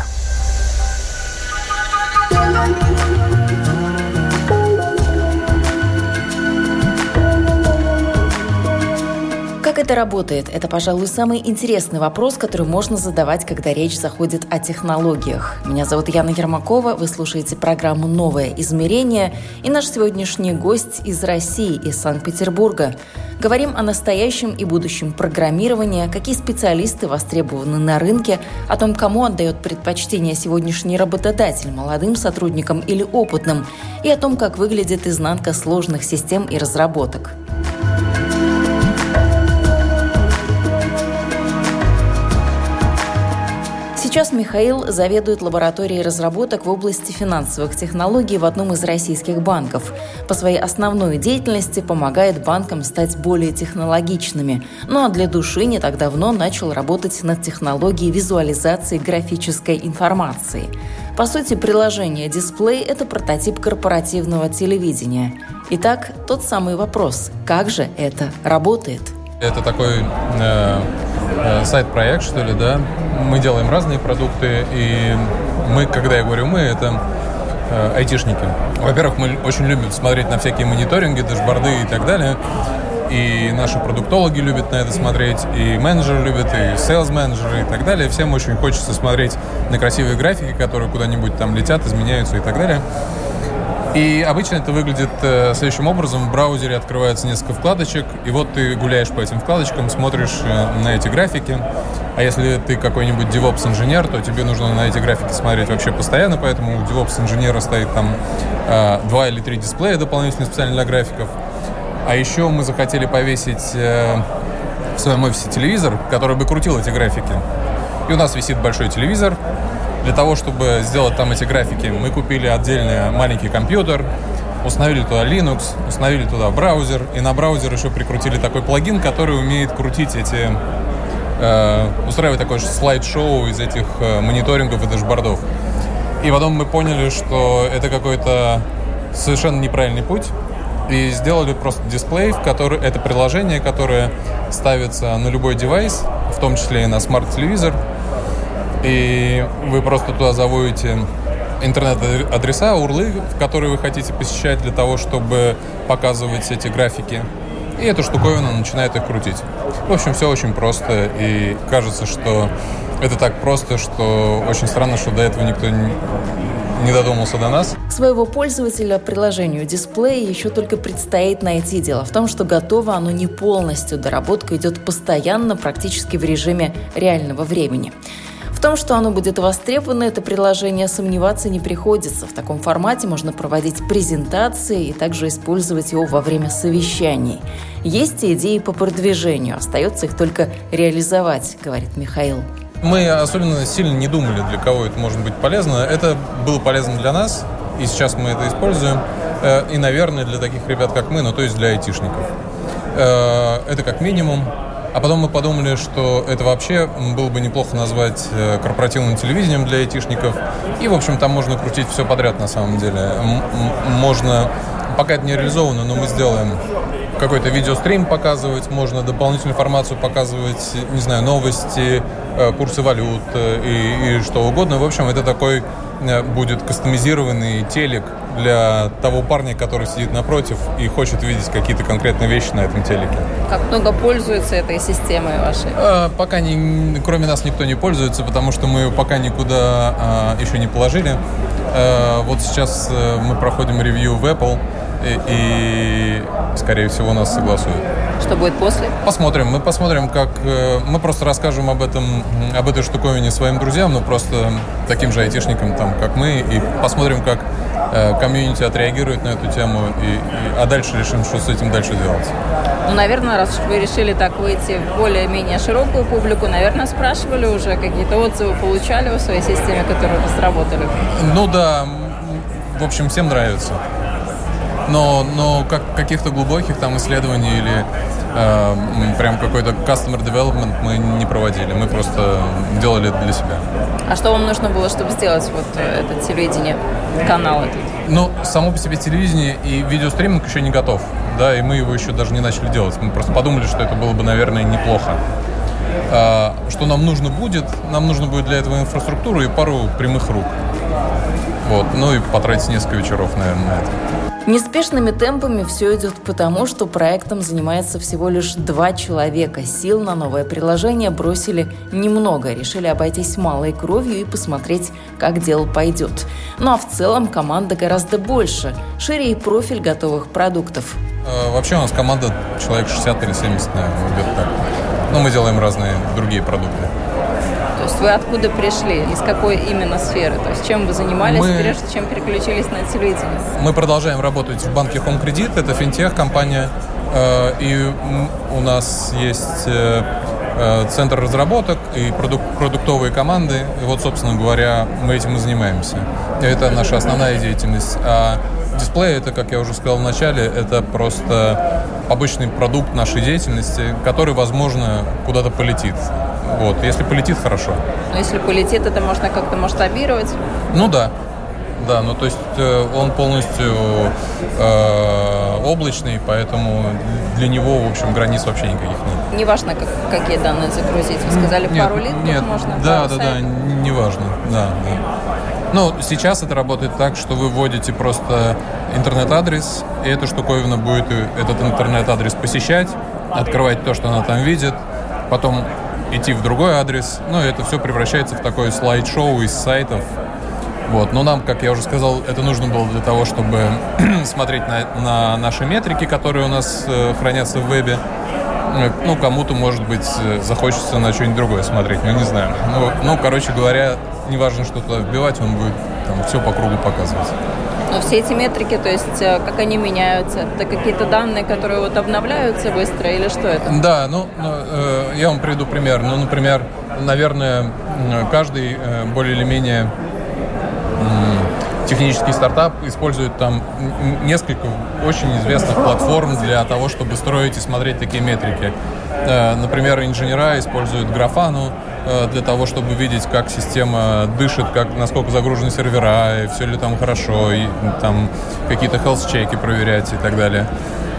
– это работает? Это, пожалуй, самый интересный вопрос, который можно задавать, когда речь заходит о технологиях. Меня зовут Яна Ермакова, вы слушаете программу «Новое измерение» и наш сегодняшний гость из России, из Санкт-Петербурга. Говорим о настоящем и будущем программирования, какие специалисты востребованы на рынке, о том, кому отдает предпочтение сегодняшний работодатель, молодым сотрудникам или опытным, и о том, как выглядит изнанка сложных систем и разработок. Сейчас Михаил заведует лабораторией разработок в области финансовых технологий в одном из российских банков. По своей основной деятельности помогает банкам стать более технологичными. Ну а для души не так давно начал работать над технологией визуализации графической информации. По сути, приложение «Дисплей» – это прототип корпоративного телевидения. Итак, тот самый вопрос – как же это работает? Это такой э, сайт-проект, что ли, да, мы делаем разные продукты, и мы, когда я говорю мы, это э, айтишники. Во-первых, мы очень любим смотреть на всякие мониторинги, дашборды и так далее. И наши продуктологи любят на это смотреть, и менеджеры любят, и сейлс-менеджеры и так далее. Всем очень хочется смотреть на красивые графики, которые куда-нибудь там летят, изменяются и так далее. И обычно это выглядит э, следующим образом. В браузере открывается несколько вкладочек, и вот ты гуляешь по этим вкладочкам, смотришь э, на эти графики. А если ты какой-нибудь DevOps-инженер, то тебе нужно на эти графики смотреть вообще постоянно, поэтому у DevOps-инженера стоит там э, два или три дисплея дополнительно специально для графиков. А еще мы захотели повесить в своем офисе телевизор, который бы крутил эти графики. И у нас висит большой телевизор, для того, чтобы сделать там эти графики, мы купили отдельный маленький компьютер, установили туда Linux, установили туда браузер, и на браузер еще прикрутили такой плагин, который умеет крутить эти, э, устраивать такое слайд-шоу из этих э, мониторингов и дашбордов. И потом мы поняли, что это какой-то совершенно неправильный путь, и сделали просто дисплей, который это приложение, которое ставится на любой девайс, в том числе и на смарт-телевизор, и вы просто туда заводите интернет-адреса, урлы, которые вы хотите посещать для того, чтобы показывать эти графики. И эта штуковина начинает их крутить. В общем, все очень просто. И кажется, что это так просто, что очень странно, что до этого никто не додумался до нас. Своего пользователя приложению дисплея еще только предстоит найти. Дело в том, что готово оно не полностью. Доработка идет постоянно, практически в режиме реального времени. В том, что оно будет востребовано, это приложение сомневаться не приходится. В таком формате можно проводить презентации и также использовать его во время совещаний. Есть идеи по продвижению, остается их только реализовать, говорит Михаил. Мы особенно сильно не думали, для кого это может быть полезно. Это было полезно для нас, и сейчас мы это используем. Э, и, наверное, для таких ребят, как мы, ну, то есть для айтишников. Э, это как минимум. А потом мы подумали, что это вообще было бы неплохо назвать э, корпоративным телевидением для айтишников. И, в общем, там можно крутить все подряд на самом деле. Можно, пока это не реализовано, но мы сделаем какой-то видеострим показывать, можно дополнительную информацию показывать, не знаю, новости, э, курсы валют э, и, и что угодно. В общем, это такой будет кастомизированный телек для того парня, который сидит напротив и хочет видеть какие-то конкретные вещи на этом телеке. Как много пользуется этой системой вашей? А, пока не, кроме нас никто не пользуется, потому что мы пока никуда а, еще не положили. А, вот сейчас мы проходим ревью в Apple и, и, скорее всего, нас согласуют. Что будет после? Посмотрим. Мы посмотрим, как... Э, мы просто расскажем об этом, об этой штуковине своим друзьям, ну просто таким же айтишникам, там, как мы, и посмотрим, как э, комьюнити отреагирует на эту тему, и, и, а дальше решим, что с этим дальше делать. Ну, наверное, раз вы решили так выйти в более-менее широкую публику, наверное, спрашивали уже, какие-то отзывы получали в своей системе, которую разработали? Ну да, в общем, всем нравится. Но, но как, каких-то глубоких там исследований или э, прям какой-то customer development мы не проводили. Мы просто делали это для себя. А что вам нужно было, чтобы сделать вот э, это телевидение, канал этот? Ну, само по себе телевидение и видеостриминг еще не готов. Да, и мы его еще даже не начали делать. Мы просто подумали, что это было бы, наверное, неплохо. А, что нам нужно будет? Нам нужно будет для этого инфраструктуру и пару прямых рук. Вот. Ну и потратить несколько вечеров, наверное, на это. Неспешными темпами все идет потому, что проектом занимается всего лишь два человека. Сил на новое приложение бросили немного, решили обойтись малой кровью и посмотреть, как дело пойдет. Ну а в целом команда гораздо больше, шире и профиль готовых продуктов. А, вообще у нас команда человек 60 или 70, наверное, где-то так. Но мы делаем разные другие продукты. Вы откуда пришли? Из какой именно сферы? То есть чем вы занимались, мы... прежде чем переключились на телевидение? Мы продолжаем работать в банке Home Credit. Это финтех компания. Э, и у нас есть э, э, центр разработок и продук продуктовые команды. И вот, собственно говоря, мы этим и занимаемся. Это наша основная деятельность. А дисплей, это, как я уже сказал в начале, это просто обычный продукт нашей деятельности, который, возможно, куда-то полетит. Вот, если полетит, хорошо. Но если полетит, это можно как-то масштабировать? Ну да. Да, ну то есть э, он полностью э, облачный, поэтому для него, в общем, границ вообще никаких нет. Неважно, как, какие данные загрузить. Вы сказали, нет, пару литров нет, можно? Да, да, да, неважно. Да, да. Ну, сейчас это работает так, что вы вводите просто интернет-адрес, и эта штуковина будет этот интернет-адрес посещать, открывать то, что она там видит, потом идти в другой адрес. Ну, это все превращается в такое слайд-шоу из сайтов. Вот. Но нам, как я уже сказал, это нужно было для того, чтобы смотреть на, на наши метрики, которые у нас э, хранятся в вебе. Э, ну, кому-то, может быть, э, захочется на что-нибудь другое смотреть, ну, не знаю. Ну, ну короче говоря, неважно, что туда вбивать, он будет там все по кругу показывать. Но все эти метрики, то есть э, как они меняются, это какие-то данные, которые вот обновляются быстро или что это? Да, ну, ну э, я вам приведу пример. Ну, например, наверное, каждый э, более или менее технический стартап использует там несколько очень известных платформ для того, чтобы строить и смотреть такие метрики. Э, например, инженера используют графану, Э, для того, чтобы видеть, как система дышит, как, насколько загружены сервера, и все ли там хорошо, и там какие-то health-чеки проверять и так далее.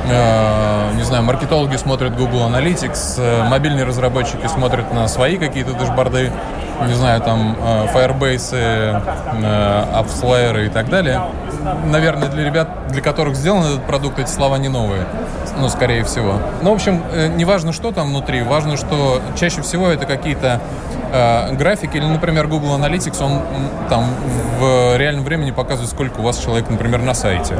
Э, не знаю, маркетологи смотрят Google Analytics, э, мобильные разработчики смотрят на свои какие-то дашборды, не знаю, там Firebase, AppsLayer и так далее. Наверное, для ребят, для которых сделан этот продукт, эти слова не новые ну, скорее всего. Ну, в общем, э, не важно, что там внутри, важно, что чаще всего это какие-то э, графики, или, например, Google Analytics, он там в реальном времени показывает, сколько у вас человек, например, на сайте.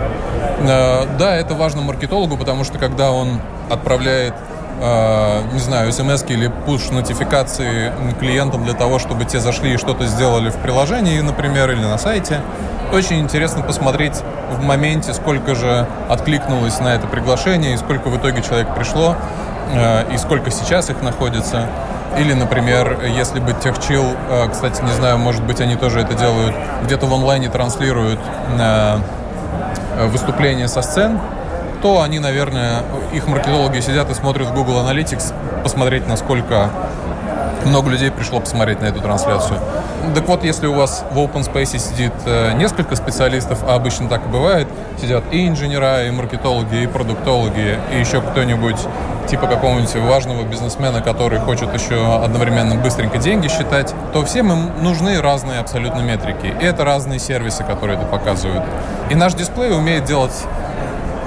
Э, да, это важно маркетологу, потому что когда он отправляет э, не знаю, смс или push-нотификации клиентам для того, чтобы те зашли и что-то сделали в приложении, например, или на сайте, очень интересно посмотреть в моменте, сколько же откликнулось на это приглашение, и сколько в итоге человек пришло, и сколько сейчас их находится. Или, например, если бы TechChill, э, кстати, не знаю, может быть, они тоже это делают, где-то в онлайне транслируют э, выступления со сцен, то они, наверное, их маркетологи сидят и смотрят в Google Analytics, посмотреть, насколько много людей пришло посмотреть на эту трансляцию. Так вот, если у вас в open space сидит э, несколько специалистов, а обычно так и бывает, сидят и инженера, и маркетологи, и продуктологи, и еще кто-нибудь типа какого-нибудь важного бизнесмена, который хочет еще одновременно быстренько деньги считать, то всем им нужны разные абсолютно метрики. И это разные сервисы, которые это показывают. И наш дисплей умеет делать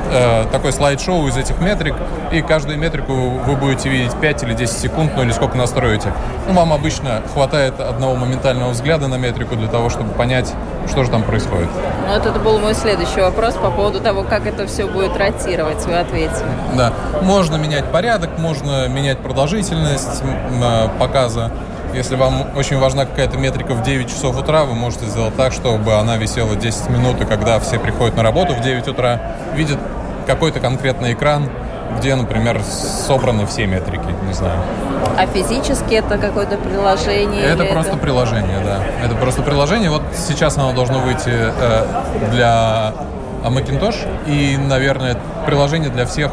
э, такой слайд-шоу из этих метрик, и каждую метрику вы будете видеть 5 или 10 секунд, ну или сколько настроите. Ну, вам обычно хватает одного моментального взгляда на метрику для того, чтобы понять, что же там происходит. Ну, вот это был мой следующий вопрос по поводу того, как это все будет ротировать, вы ответили. Да, можно менять порядок, можно менять продолжительность э, показа. Если вам очень важна какая-то метрика в 9 часов утра, вы можете сделать так, чтобы она висела 10 минут, и когда все приходят на работу в 9 утра, видят какой-то конкретный экран, где, например, собраны все метрики, не знаю. А физически это какое-то приложение? Это просто это... приложение, да. Это просто приложение. Вот сейчас оно должно выйти э, для а Macintosh и, наверное, приложение для всех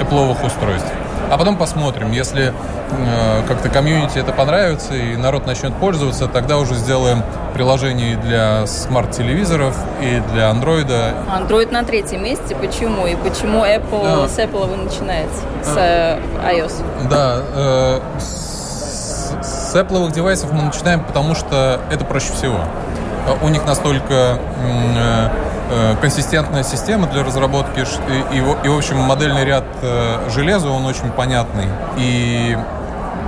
Apple устройств. А потом посмотрим, если э, как-то комьюнити это понравится и народ начнет пользоваться, тогда уже сделаем приложение для смарт-телевизоров и для андроида. Android на третьем месте. Почему? И почему Apple, а. с Apple вы начинаете? С э, iOS? Да, э, с, с Apple девайсов мы начинаем, потому что это проще всего. У них настолько Э, консистентная система для разработки и, и, и в общем, модельный ряд э, железа, он очень понятный. И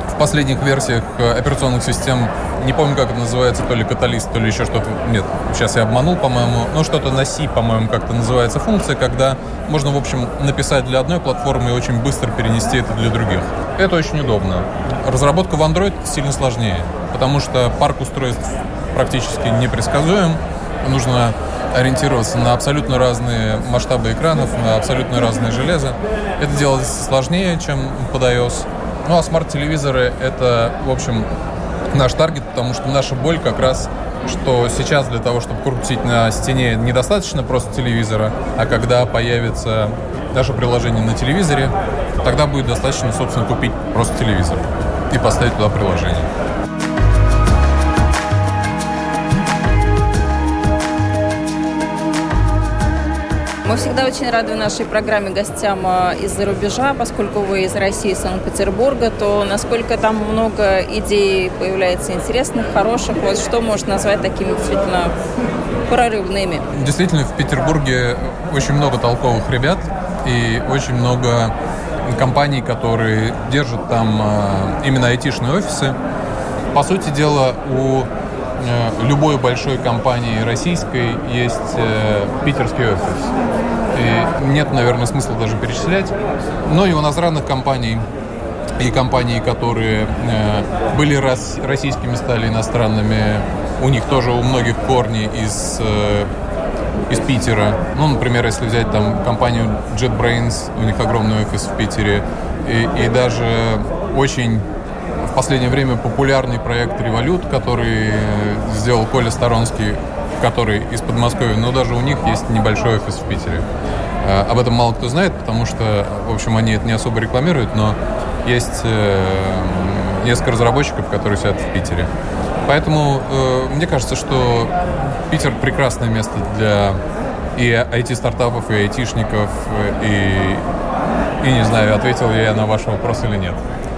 в последних версиях э, операционных систем, не помню, как это называется, то ли каталист, то ли еще что-то. Нет, сейчас я обманул, по-моему. Ну, что-то на C, по-моему, как-то называется функция, когда можно, в общем, написать для одной платформы и очень быстро перенести это для других. Это очень удобно. Разработка в Android сильно сложнее, потому что парк устройств практически непредсказуем. Нужно ориентироваться на абсолютно разные масштабы экранов, на абсолютно разное железо. Это делается сложнее, чем под iOS. Ну а смарт-телевизоры — это, в общем, наш таргет, потому что наша боль как раз что сейчас для того, чтобы крутить на стене, недостаточно просто телевизора, а когда появится наше приложение на телевизоре, тогда будет достаточно, собственно, купить просто телевизор и поставить туда приложение. Мы всегда очень рады в нашей программе гостям а, из-за рубежа, поскольку вы из России, Санкт-Петербурга, то насколько там много идей появляется интересных, хороших, вот что можно назвать такими действительно прорывными? Действительно, в Петербурге очень много толковых ребят и очень много компаний, которые держат там а, именно айтишные офисы. По сути дела, у любой большой компании российской есть э, питерский офис. И нет, наверное, смысла даже перечислять. Но и у иностранных компаний и компании, которые э, были рас, российскими, стали иностранными, у них тоже у многих корни из, э, из Питера. Ну, например, если взять там компанию JetBrains, у них огромный офис в Питере, и, и даже очень последнее время популярный проект «Револют», который сделал Коля Сторонский, который из Подмосковья, но даже у них есть небольшой офис в Питере. А, об этом мало кто знает, потому что, в общем, они это не особо рекламируют, но есть э, несколько разработчиков, которые сидят в Питере. Поэтому э, мне кажется, что Питер прекрасное место для и IT-стартапов, и айтишников, и, и не знаю, ответил я на ваш вопрос или нет.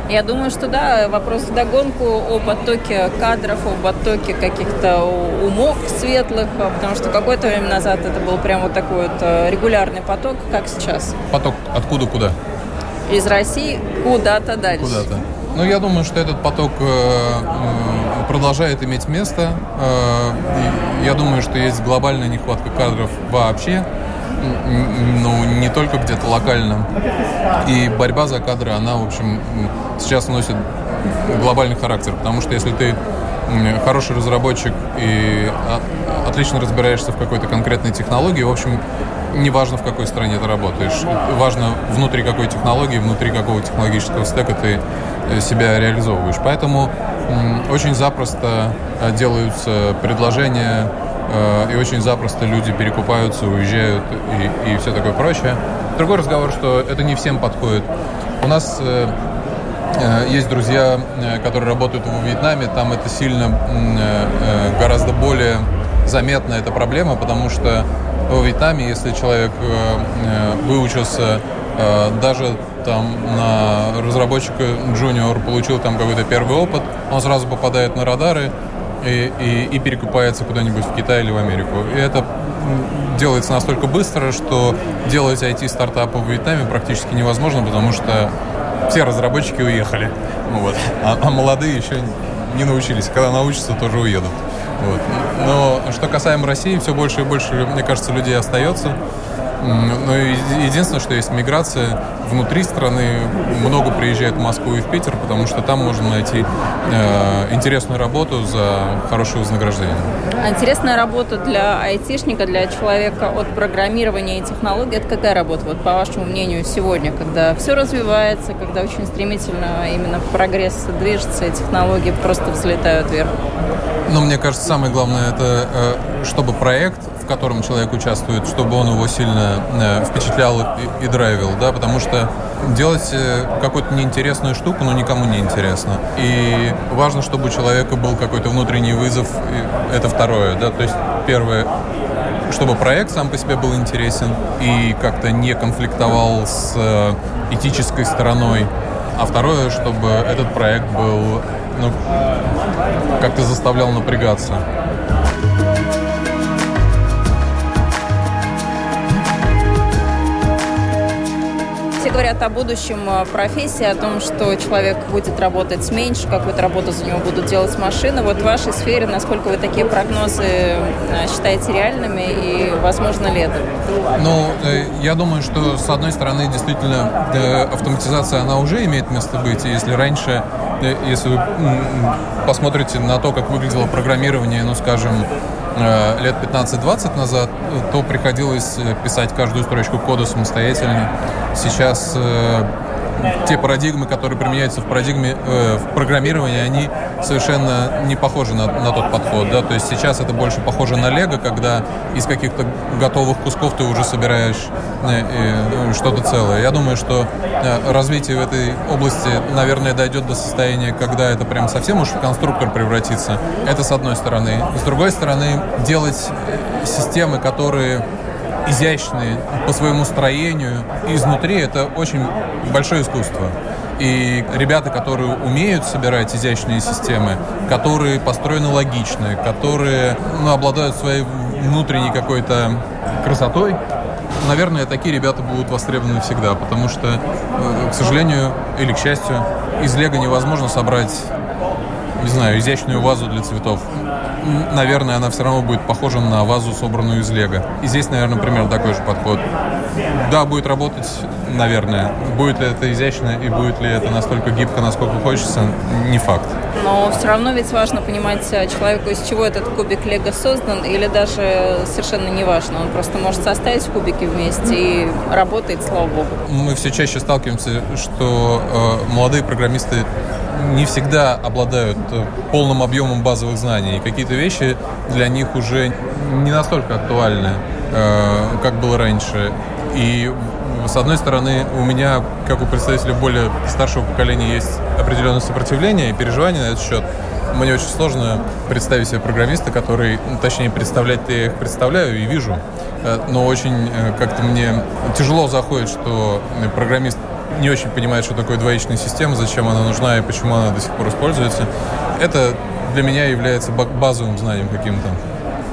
Я думаю, что да, вопрос в догонку о потоке кадров, о потоке каких-то умов светлых, потому что какое-то время назад это был прям вот такой вот э, регулярный поток, как сейчас. Поток откуда куда? Из России куда-то дальше. Куда-то. Ну, я думаю, что этот поток э, э, продолжает иметь место. Я думаю, что есть глобальная нехватка кадров вообще ну, не только где-то локально. И борьба за кадры, она, в общем, сейчас носит глобальный характер, потому что если ты хороший разработчик и отлично разбираешься в какой-то конкретной технологии, в общем, неважно, в какой стране ты работаешь. Важно, внутри какой технологии, внутри какого технологического стека ты э, себя реализовываешь. Поэтому очень запросто э, делаются предложения и очень запросто люди перекупаются, уезжают и, и все такое прочее. Другой разговор, что это не всем подходит. У нас э, э, есть друзья, которые работают в Вьетнаме, там это сильно гораздо более заметна эта проблема, потому что в Вьетнаме, если человек выучился даже там на разработчика джуниор, получил там какой-то первый опыт, он сразу попадает на радары, и, и, и перекупается куда-нибудь в Китай или в Америку. И это делается настолько быстро, что делать IT-стартапы в Вьетнаме практически невозможно, потому что все разработчики уехали. Вот. А, а молодые еще не научились. Когда научатся, тоже уедут. Вот. Но что касаемо России, все больше и больше, мне кажется, людей остается. Но единственное, что есть миграция внутри страны. Много приезжает в Москву и в Питер, потому что там можно найти э, интересную работу за хорошее вознаграждение. А интересная работа для айтишника, для человека от программирования и технологий, это какая работа, вот по вашему мнению, сегодня, когда все развивается, когда очень стремительно именно прогресс движется, и технологии просто взлетают вверх? Ну, мне кажется, самое главное, это э, чтобы проект, котором человек участвует, чтобы он его сильно э, впечатлял и, и драйвил, да, потому что делать э, какую-то неинтересную штуку, ну, никому не интересно. И важно, чтобы у человека был какой-то внутренний вызов, это второе, да, то есть первое, чтобы проект сам по себе был интересен и как-то не конфликтовал с э, этической стороной, а второе, чтобы этот проект был, ну, как-то заставлял напрягаться. Все говорят о будущем э, профессии, о том, что человек будет работать меньше, какую-то работу за него будут делать машины. Вот в вашей сфере, насколько вы такие прогнозы э, считаете реальными и возможно ли это? Ну, э, я думаю, что с одной стороны, действительно, автоматизация, она уже имеет место быть. Если раньше, если вы посмотрите на то, как выглядело программирование, ну, скажем, лет 15-20 назад, то приходилось э, писать каждую строчку кода самостоятельно. Сейчас э, те парадигмы, которые применяются в парадигме э, в программировании, они совершенно не похожи на, на тот подход. Да? То есть сейчас это больше похоже на лего, когда из каких-то готовых кусков ты уже собираешь э, э, что-то целое. Я думаю, что э, развитие в этой области, наверное, дойдет до состояния, когда это прям совсем уж в конструктор превратится. Это с одной стороны. С другой стороны, делать системы, которые изящные по своему строению. Изнутри это очень большое искусство. И ребята, которые умеют собирать изящные системы, которые построены логично, которые ну, обладают своей внутренней какой-то красотой, наверное, такие ребята будут востребованы всегда, потому что, э, к сожалению или к счастью, из лего невозможно собрать, не знаю, изящную вазу для цветов наверное, она все равно будет похожа на вазу, собранную из лего. И здесь, наверное, примерно такой же подход. Да, будет работать, наверное. Будет ли это изящно и будет ли это настолько гибко, насколько хочется, не факт. Но все равно ведь важно понимать э, человеку, из чего этот кубик лего создан, или даже совершенно не важно. Он просто может составить кубики вместе и работает, слава богу. Мы все чаще сталкиваемся, что э, молодые программисты не всегда обладают э, полным объемом базовых знаний. И какие-то вещи для них уже не настолько актуальны, э, как было раньше. И с одной стороны, у меня, как у представителя более старшего поколения, есть определенное сопротивление и переживание на этот счет. Мне очень сложно представить себе программиста, который, ну, точнее, представлять я их представляю и вижу, э, но очень как-то мне тяжело заходит, что программист не очень понимает, что такое двоичная система, зачем она нужна и почему она до сих пор используется. Это для меня является базовым знанием каким-то.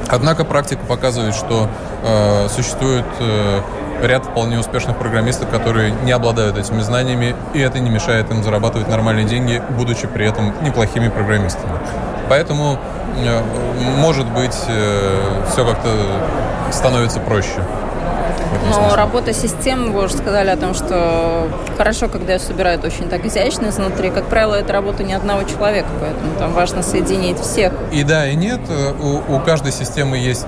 Однако практика показывает, что э, существует э, ряд вполне успешных программистов, которые не обладают этими знаниями, и это не мешает им зарабатывать нормальные деньги, будучи при этом неплохими программистами. Поэтому, э, может быть, э, все как-то становится проще. Но работа систем, вы уже сказали о том, что хорошо, когда ее собирают очень так изящно изнутри. Как правило, это работа не одного человека, поэтому там важно соединить всех. И да, и нет. У, у каждой системы есть,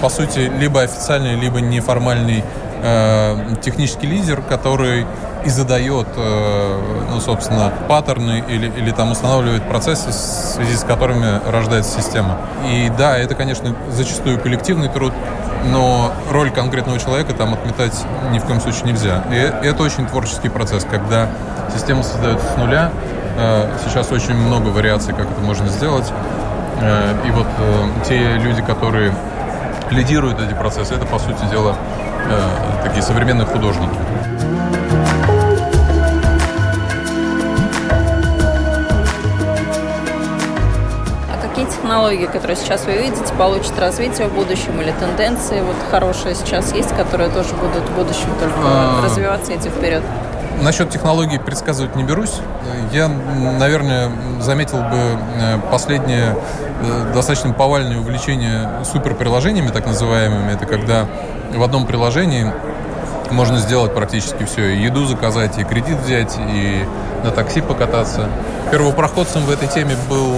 по сути, либо официальный, либо неформальный э, технический лидер, который и задает, э, ну, собственно, паттерны или, или там устанавливает процессы, в связи с которыми рождается система. И да, это, конечно, зачастую коллективный труд, но роль конкретного человека там отметать ни в коем случае нельзя. И это очень творческий процесс, когда система создается с нуля. Э, сейчас очень много вариаций, как это можно сделать. Э, и вот те люди, которые лидируют эти процессы, это, по сути дела, такие современные художники. Технологии, которые сейчас вы видите, получат развитие в будущем или тенденции вот хорошие сейчас есть, которые тоже будут в будущем только а... развиваться и идти вперед? Насчет технологий предсказывать не берусь. Я, наверное, заметил бы э, последнее э, достаточно повальное увлечение суперприложениями, так называемыми. Это когда в одном приложении можно сделать практически все. И еду заказать, и кредит взять, и на такси покататься. Первопроходцем в этой теме был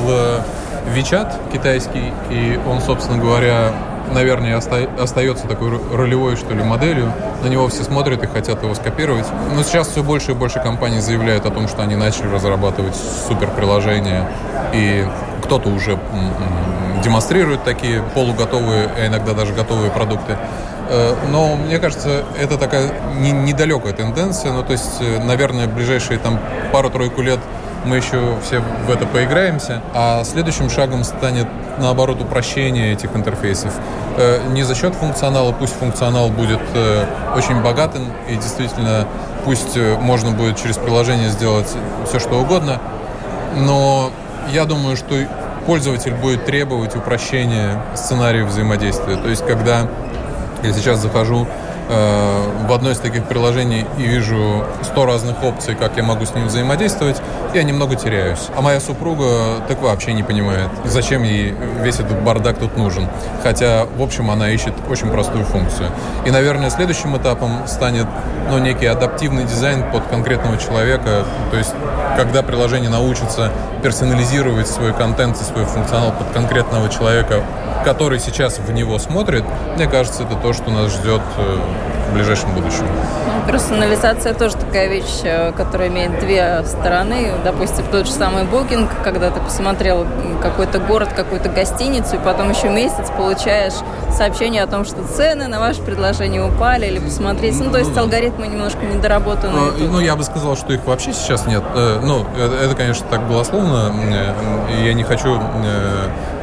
Вичат китайский, и он, собственно говоря, наверное, оста- остается такой ролевой, что ли, моделью. На него все смотрят и хотят его скопировать. Но сейчас все больше и больше компаний заявляют о том, что они начали разрабатывать суперприложения, и кто-то уже демонстрируют такие полуготовые, а иногда даже готовые продукты. Э, но мне кажется, это такая не, недалекая тенденция. Ну, то есть, э, наверное, в ближайшие там пару-тройку лет мы еще все в это поиграемся. А следующим шагом станет, наоборот, упрощение этих интерфейсов. Э, не за счет функционала, пусть функционал будет очень богатым и действительно пусть можно будет через приложение сделать все, что угодно, но я думаю, что пользователь будет требовать упрощения сценариев взаимодействия. То есть, когда я сейчас захожу э, в одно из таких приложений и вижу сто разных опций, как я могу с ним взаимодействовать, я немного теряюсь. А моя супруга так вообще не понимает, зачем ей весь этот бардак тут нужен. Хотя, в общем, она ищет очень простую функцию. И, наверное, следующим этапом станет ну, некий адаптивный дизайн под конкретного человека. То есть, когда приложение научится персонализировать свой контент и свой функционал под конкретного человека, который сейчас в него смотрит, мне кажется, это то, что нас ждет э, в ближайшем будущем. Ну, персонализация тоже такая вещь, э, которая имеет две стороны. Допустим, тот же самый Booking, когда ты посмотрел какой-то город, какую-то гостиницу, и потом еще месяц получаешь сообщение о том, что цены на ваше предложение упали, или посмотреть. Ну, то есть ну, алгоритмы немножко недоработаны. Ну, ну, я бы сказал, что их вообще сейчас нет. Э, ну, это, конечно, так голословно. Я не хочу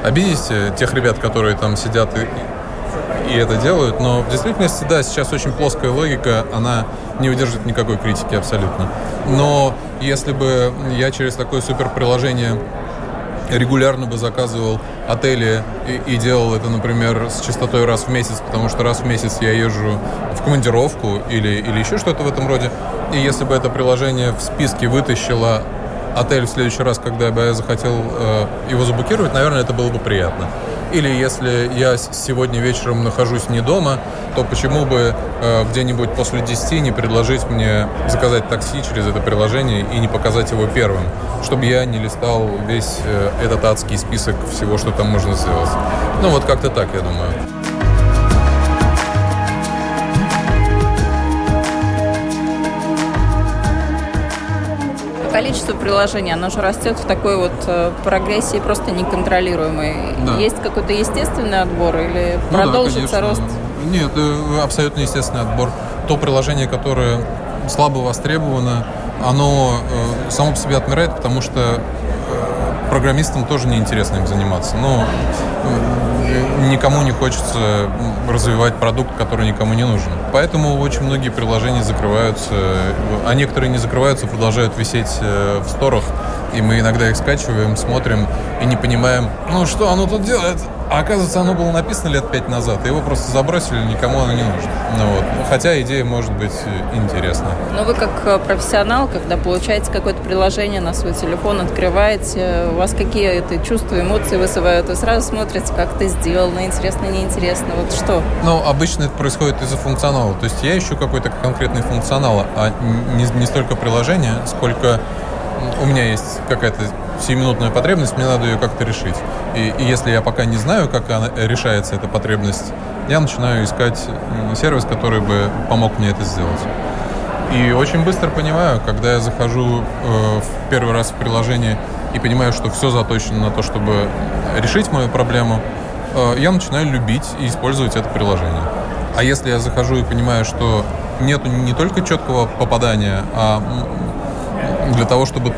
обидеть тех ребят, которые там сидят и, и это делают, но в действительности, да, сейчас очень плоская логика, она не выдержит никакой критики абсолютно. Но если бы я через такое супер приложение регулярно бы заказывал отели и, и делал это, например, с частотой раз в месяц, потому что раз в месяц я езжу в командировку или, или еще что-то в этом роде. И если бы это приложение в списке вытащило отель в следующий раз, когда бы я захотел э, его заблокировать, наверное, это было бы приятно. Или если я сегодня вечером нахожусь не дома, то почему бы э, где-нибудь после 10 не предложить мне заказать такси через это приложение и не показать его первым, чтобы я не листал весь э, этот адский список всего, что там можно сделать. Ну вот как-то так, я думаю. Количество приложений, оно же растет в такой вот э, прогрессии просто неконтролируемой. Да. Есть какой-то естественный отбор или ну продолжится да, рост? Нет, э, абсолютно естественный отбор. То приложение, которое слабо востребовано, оно э, само по себе отмирает, потому что программистам тоже неинтересно им заниматься. Но никому не хочется развивать продукт, который никому не нужен. Поэтому очень многие приложения закрываются, а некоторые не закрываются, продолжают висеть э, в сторах, и мы иногда их скачиваем, смотрим и не понимаем, ну что оно тут делает? А оказывается, оно было написано лет пять назад, и его просто забросили, никому оно не нужно. Ну, вот. Хотя идея может быть интересна. Но вы как э, профессионал, когда получаете какое-то приложение на свой телефон, открываете, у вас какие это чувства, эмоции вызывают? Вы сразу смотрите, как это сделано, интересно, неинтересно, вот что? Ну, обычно это происходит из-за функционала. То есть я ищу какой-то конкретный функционал, а не, не столько приложение, сколько у меня есть какая-то сиюминутная потребность, мне надо ее как-то решить. И, и если я пока не знаю, как она, решается эта потребность, я начинаю искать сервис, который бы помог мне это сделать. И очень быстро понимаю, когда я захожу э, в первый раз в приложение и понимаю, что все заточено на то, чтобы решить мою проблему, э, я начинаю любить и использовать это приложение. А если я захожу и понимаю, что нету не только четкого попадания, а для того, чтобы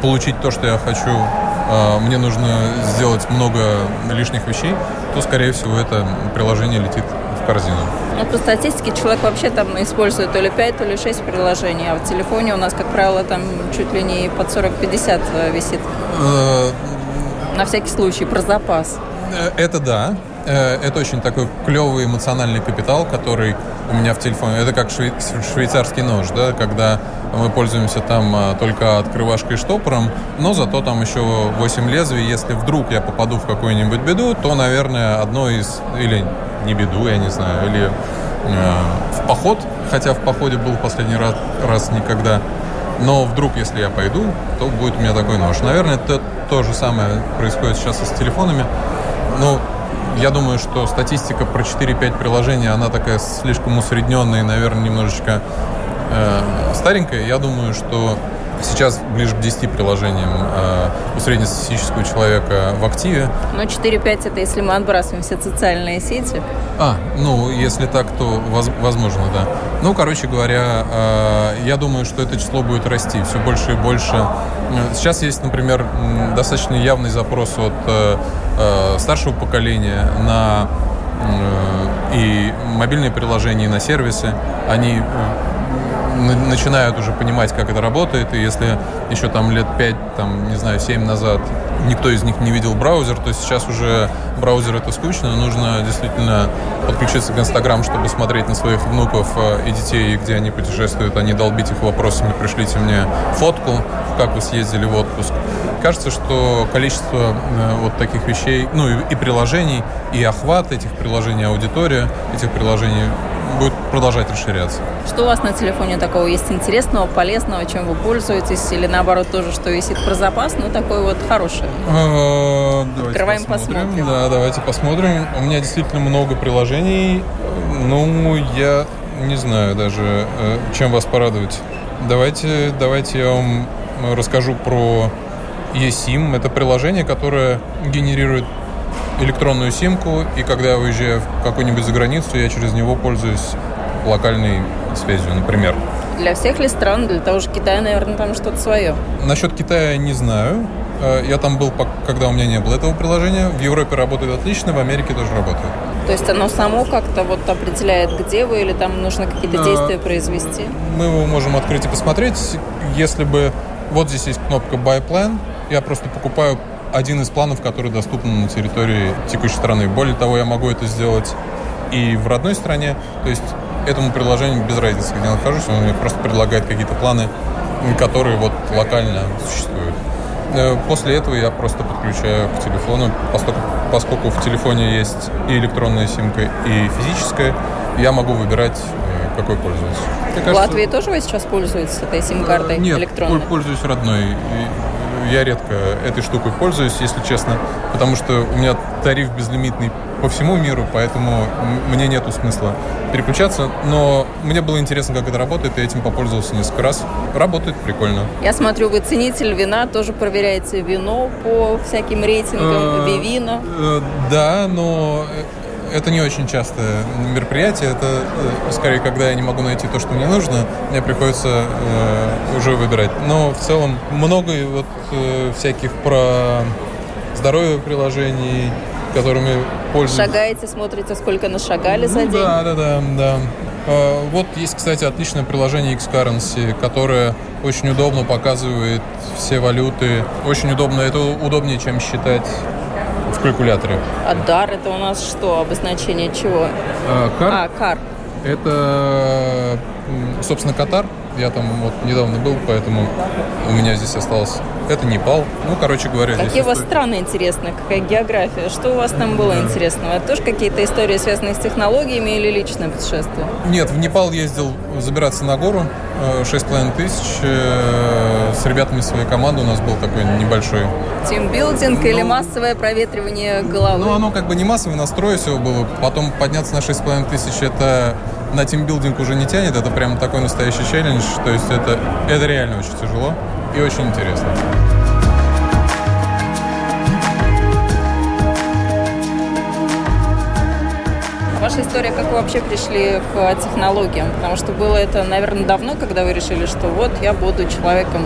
получить то, что я хочу, а, мне нужно сделать много лишних вещей, то, скорее всего, это приложение летит в корзину. Ну, по статистике человек вообще там использует то ли 5, то ли 6 приложений, а в телефоне у нас, как правило, там чуть ли не под 40-50 э, висит. Э, На всякий случай, про запас. Э, это да. Это очень такой клевый эмоциональный капитал, который у меня в телефоне. Это как швейцарский нож, да, когда мы пользуемся там а, только открывашкой и штопором, но зато там еще 8 лезвий. Если вдруг я попаду в какую-нибудь беду, то, наверное, одно из... Или не беду, я не знаю, или э, в поход, хотя в походе был последний раз, раз никогда. Но вдруг, если я пойду, то будет у меня такой нож. Наверное, это то же самое происходит сейчас и с телефонами. Но я думаю, что статистика про 4-5 приложений, она такая слишком усредненная и, наверное, немножечко э, старенькая. Я думаю, что Сейчас ближе к 10 приложениям э, у среднестатистического человека в активе. Но 4-5 это если мы отбрасываем все социальные сети. А, ну, если так, то воз, возможно, да. Ну, короче говоря, э, я думаю, что это число будет расти все больше и больше. Сейчас есть, например, достаточно явный запрос от э, старшего поколения на э, и мобильные приложения, и на сервисы. Они начинают уже понимать, как это работает, и если еще там лет 5, там, не знаю, 7 назад никто из них не видел браузер, то сейчас уже браузер это скучно, нужно действительно подключиться к Инстаграм, чтобы смотреть на своих внуков э, и детей, где они путешествуют, а не долбить их вопросами, пришлите мне фотку, как вы съездили в отпуск. Кажется, что количество э, вот таких вещей, ну и, и приложений, и охват этих приложений, аудитория этих приложений будет продолжать расширяться. Что у вас на телефоне такого есть интересного, полезного, чем вы пользуетесь, или наоборот тоже, что висит про запас, но такой вот хороший? А, Открываем, посмотрим. Да, давайте посмотрим. У меня действительно много приложений. Ну, я не знаю даже, э, чем вас порадовать. Давайте, давайте я вам расскажу про eSIM. Это приложение, которое генерирует электронную симку, и когда я уезжаю в какую-нибудь заграницу, я через него пользуюсь локальной связью, например. Для всех ли стран? Для того же Китая, наверное, там что-то свое. Насчет Китая не знаю. Э, я там был, когда у меня не было этого приложения. В Европе работает отлично, в Америке тоже работает. То есть оно само как-то вот определяет, где вы, или там нужно какие-то действия произвести? Мы его можем открыть и посмотреть. Если бы... Вот здесь есть кнопка Buy Plan. Я просто покупаю один из планов, который доступен на территории текущей страны. Более того, я могу это сделать и в родной стране. То есть этому приложению без разницы, где я нахожусь, он мне просто предлагает какие-то планы, которые вот локально существуют. Э, после этого я просто подключаю к телефону, поскольку, поскольку в телефоне есть и электронная симка, и физическая, я могу выбирать, э, какой пользоваться. В Латвии тоже вы сейчас пользуетесь этой сим-картой Нет, электронной? пользуюсь родной я редко этой штукой пользуюсь, если честно, потому что у меня тариф безлимитный по всему миру, поэтому мне нету смысла переключаться. Но мне было интересно, как это работает, и этим попользовался несколько раз. Работает прикольно. Я смотрю, вы ценитель вина, тоже проверяете вино по всяким рейтингам, э, Вивина. Э, да, но это не очень частое мероприятие. Это э, скорее, когда я не могу найти то, что мне нужно, мне приходится э, уже выбирать. Но в целом много вот э, всяких про здоровье приложений, которыми пользуюсь. Шагаете, смотрите, сколько нашагали ну, за день? Да, да, да, да. А, вот есть, кстати, отличное приложение X-Currency, которое очень удобно показывает все валюты. Очень удобно. Это удобнее, чем считать в калькуляторе. А дар это у нас что? Обозначение чего? А, кар. А, кар. Это, собственно, Катар. Я там вот недавно был, поэтому у меня здесь осталось. Это Непал. Ну, короче говоря, Какие у вас страны интересные, какая география? Что у вас там было да. интересного? Это тоже какие-то истории, связанные с технологиями или личное путешествие? Нет, в Непал ездил забираться на гору. 6,5 э, тысяч. Э, с ребятами своей команды у нас был такой небольшой... Тимбилдинг ну, или массовое проветривание головы? Ну, оно как бы не массовое, настрой всего было. Потом подняться на 6,5 тысяч, это на тимбилдинг уже не тянет, это прям такой настоящий челлендж, то есть это, это реально очень тяжело и очень интересно. Ваша история, как вы вообще пришли к технологиям? Потому что было это, наверное, давно, когда вы решили, что вот я буду человеком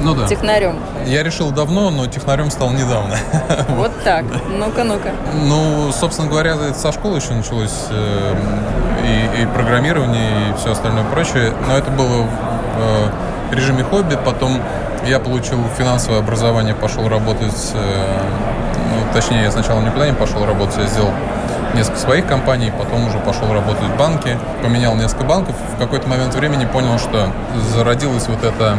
ну да. Технарем. Я решил давно, но технарем стал недавно. Вот так. Ну-ка, ну-ка. Ну, собственно говоря, это со школы еще началось э, и, и программирование, и все остальное прочее. Но это было в э, режиме хобби. Потом я получил финансовое образование, пошел работать. Э, ну, точнее, я сначала никуда не пошел работать, я сделал несколько своих компаний, потом уже пошел работать в банке, поменял несколько банков. В какой-то момент времени понял, что зародилась вот эта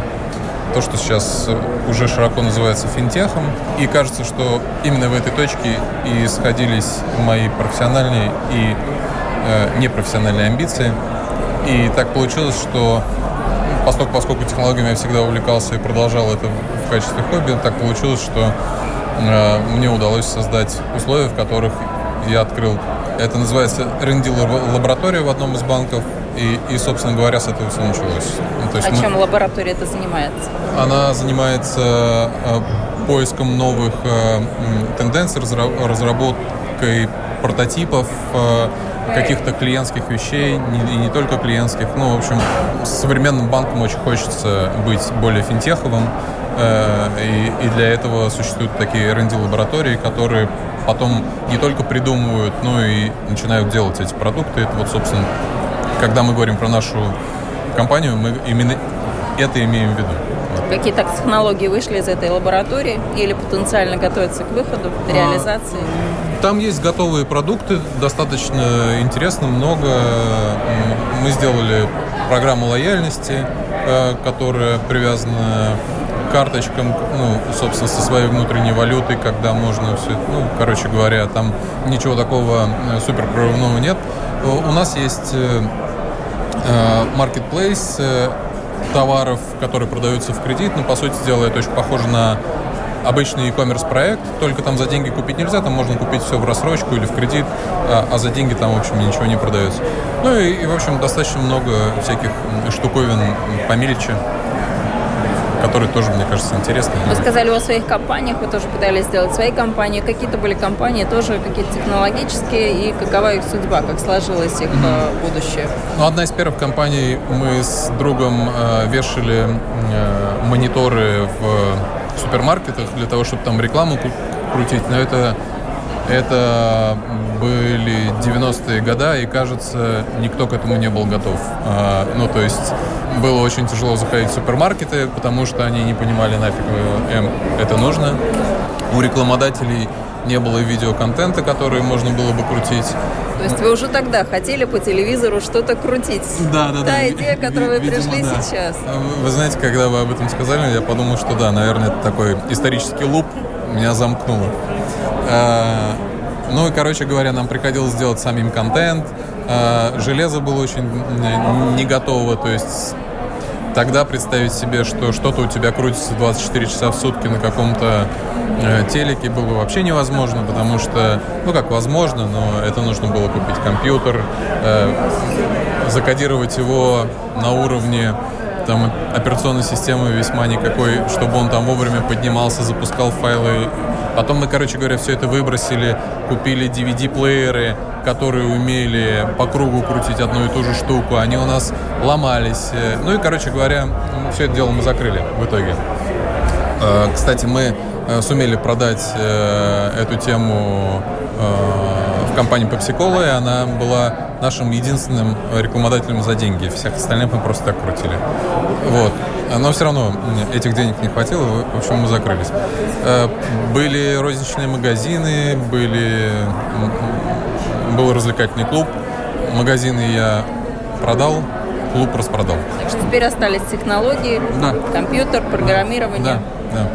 то, что сейчас уже широко называется финтехом. И кажется, что именно в этой точке и сходились мои профессиональные и э, непрофессиональные амбиции. И так получилось, что поскольку, поскольку технологиями я всегда увлекался и продолжал это в качестве хобби, так получилось, что э, мне удалось создать условия, в которых я открыл. Это называется рендилер лаборатория в одном из банков. и, и, собственно говоря, с этого все началось. Ну, то есть а мы... чем лаборатория это занимается? Она занимается э, поиском новых э, тенденций, разработкой прототипов, э, каких-то клиентских вещей, и не только клиентских. Ну, в общем, современным банком очень хочется быть более финтеховым, э, и для этого существуют такие R&D-лаборатории, которые потом не только придумывают, но и начинают делать эти продукты. Это вот, собственно, когда мы говорим про нашу компанию, мы именно это имеем в виду. Какие-то технологии вышли из этой лаборатории или потенциально готовятся к выходу, к реализации? Там есть готовые продукты, достаточно интересно, много. Мы сделали программу лояльности, э, которая привязана к карточкам, ну, собственно, со своей внутренней валютой, когда можно все, ну, короче говоря, там ничего такого э, супер прорывного нет. У нас есть э, marketplace, товаров, которые продаются в кредит, но, по сути дела, это очень похоже на обычный e-commerce проект, только там за деньги купить нельзя, там можно купить все в рассрочку или в кредит, а, а за деньги там, в общем, ничего не продается. Ну и, и в общем, достаточно много всяких штуковин помельче которые тоже, мне кажется, интересны. Вы сказали о своих компаниях, вы тоже пытались сделать свои компании. Какие-то были компании тоже какие-то технологические, и какова их судьба, как сложилось их mm-hmm. будущее? Ну, одна из первых компаний, мы с другом э, вешали э, мониторы в супермаркетах для того, чтобы там рекламу крутить, но это это были 90-е годы, и, кажется, никто к этому не был готов. А, ну, то есть было очень тяжело заходить в супермаркеты, потому что они не понимали, нафиг им это нужно. У рекламодателей не было видеоконтента, который можно было бы крутить. То есть вы уже тогда хотели по телевизору что-то крутить? Да, да, Та да. Та идея, к которой вы пришли да. сейчас. Вы знаете, когда вы об этом сказали, я подумал, что да, наверное, это такой исторический луп меня замкнуло. А, ну и, короче говоря, нам приходилось делать самим контент. А, железо было очень не готово, то есть тогда представить себе, что что-то у тебя крутится 24 часа в сутки на каком-то э, телеке было вообще невозможно, потому что, ну как возможно, но это нужно было купить компьютер, э, закодировать его на уровне там операционной системы весьма никакой, чтобы он там вовремя поднимался, запускал файлы. Потом мы, короче говоря, все это выбросили, купили DVD-плееры, которые умели по кругу крутить одну и ту же штуку. Они у нас ломались. Ну и, короче говоря, все это дело мы закрыли в итоге. Э, кстати, мы э, сумели продать э, эту тему в компании Pepsi Cola, и она была нашим единственным рекламодателем за деньги. Всех остальных мы просто так крутили. Вот. Но все равно этих денег не хватило, в общем, мы закрылись. Э, были розничные магазины, были... был развлекательный клуб. Магазины я продал, клуб распродал. Так что теперь остались технологии, да. компьютер, программирование. Да, да.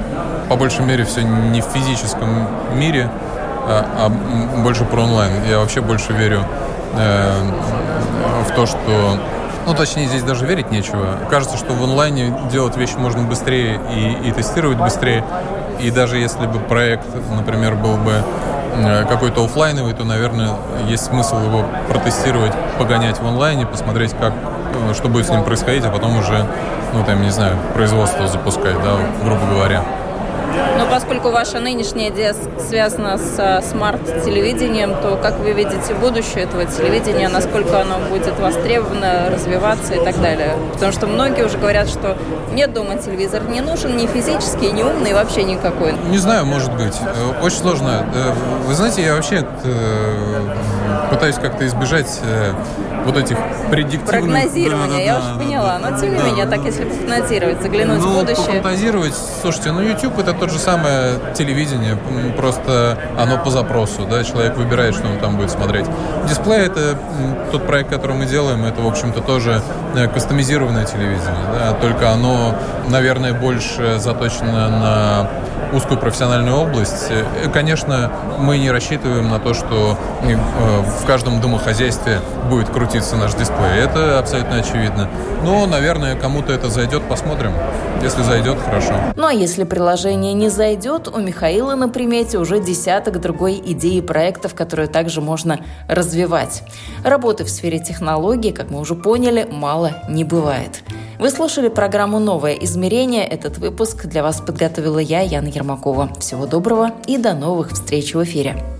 По большей мере все не в физическом мире, а, а больше про онлайн. Я вообще больше верю э, в то, что ну, точнее, здесь даже верить нечего. Кажется, что в онлайне делать вещи можно быстрее и, и тестировать быстрее. И даже если бы проект, например, был бы э, какой-то офлайновый, то, наверное, есть смысл его протестировать, погонять в онлайне, посмотреть, как, э, что будет с ним происходить, а потом уже, ну, там, не знаю, производство запускать, да, грубо говоря. Но поскольку ваша нынешняя идея связана с смарт-телевидением, то как вы видите будущее этого телевидения, насколько оно будет востребовано, развиваться и так далее? Потому что многие уже говорят, что нет дома телевизор не нужен, ни физический, ни умный, вообще никакой. Не знаю, может быть. Э, очень сложно. Э, вы знаете, я вообще э, пытаюсь как-то избежать вот этих предиктивных... Прогнозирования, да, да, я да, уже да, поняла. Да, но тем не да, менее, так если фантазировать, заглянуть ну, в будущее... фантазировать, слушайте, ну YouTube это тот же самое телевидение, просто оно по запросу, да, человек выбирает, что он там будет смотреть. Дисплей это тот проект, который мы делаем, это, в общем-то, тоже э, кастомизированное телевидение, да, только оно, наверное, больше заточено на узкую профессиональную область. Конечно, мы не рассчитываем на то, что в каждом домохозяйстве будет крутиться наш дисплей. Это абсолютно очевидно. Но, наверное, кому-то это зайдет, посмотрим. Если зайдет, хорошо. Ну а если приложение не зайдет, у Михаила на примете уже десяток другой идей и проектов, которые также можно развивать. Работы в сфере технологий, как мы уже поняли, мало не бывает. Вы слушали программу «Новое измерение». Этот выпуск для вас подготовила я, Яна Ермакова. Всего доброго и до новых встреч в эфире.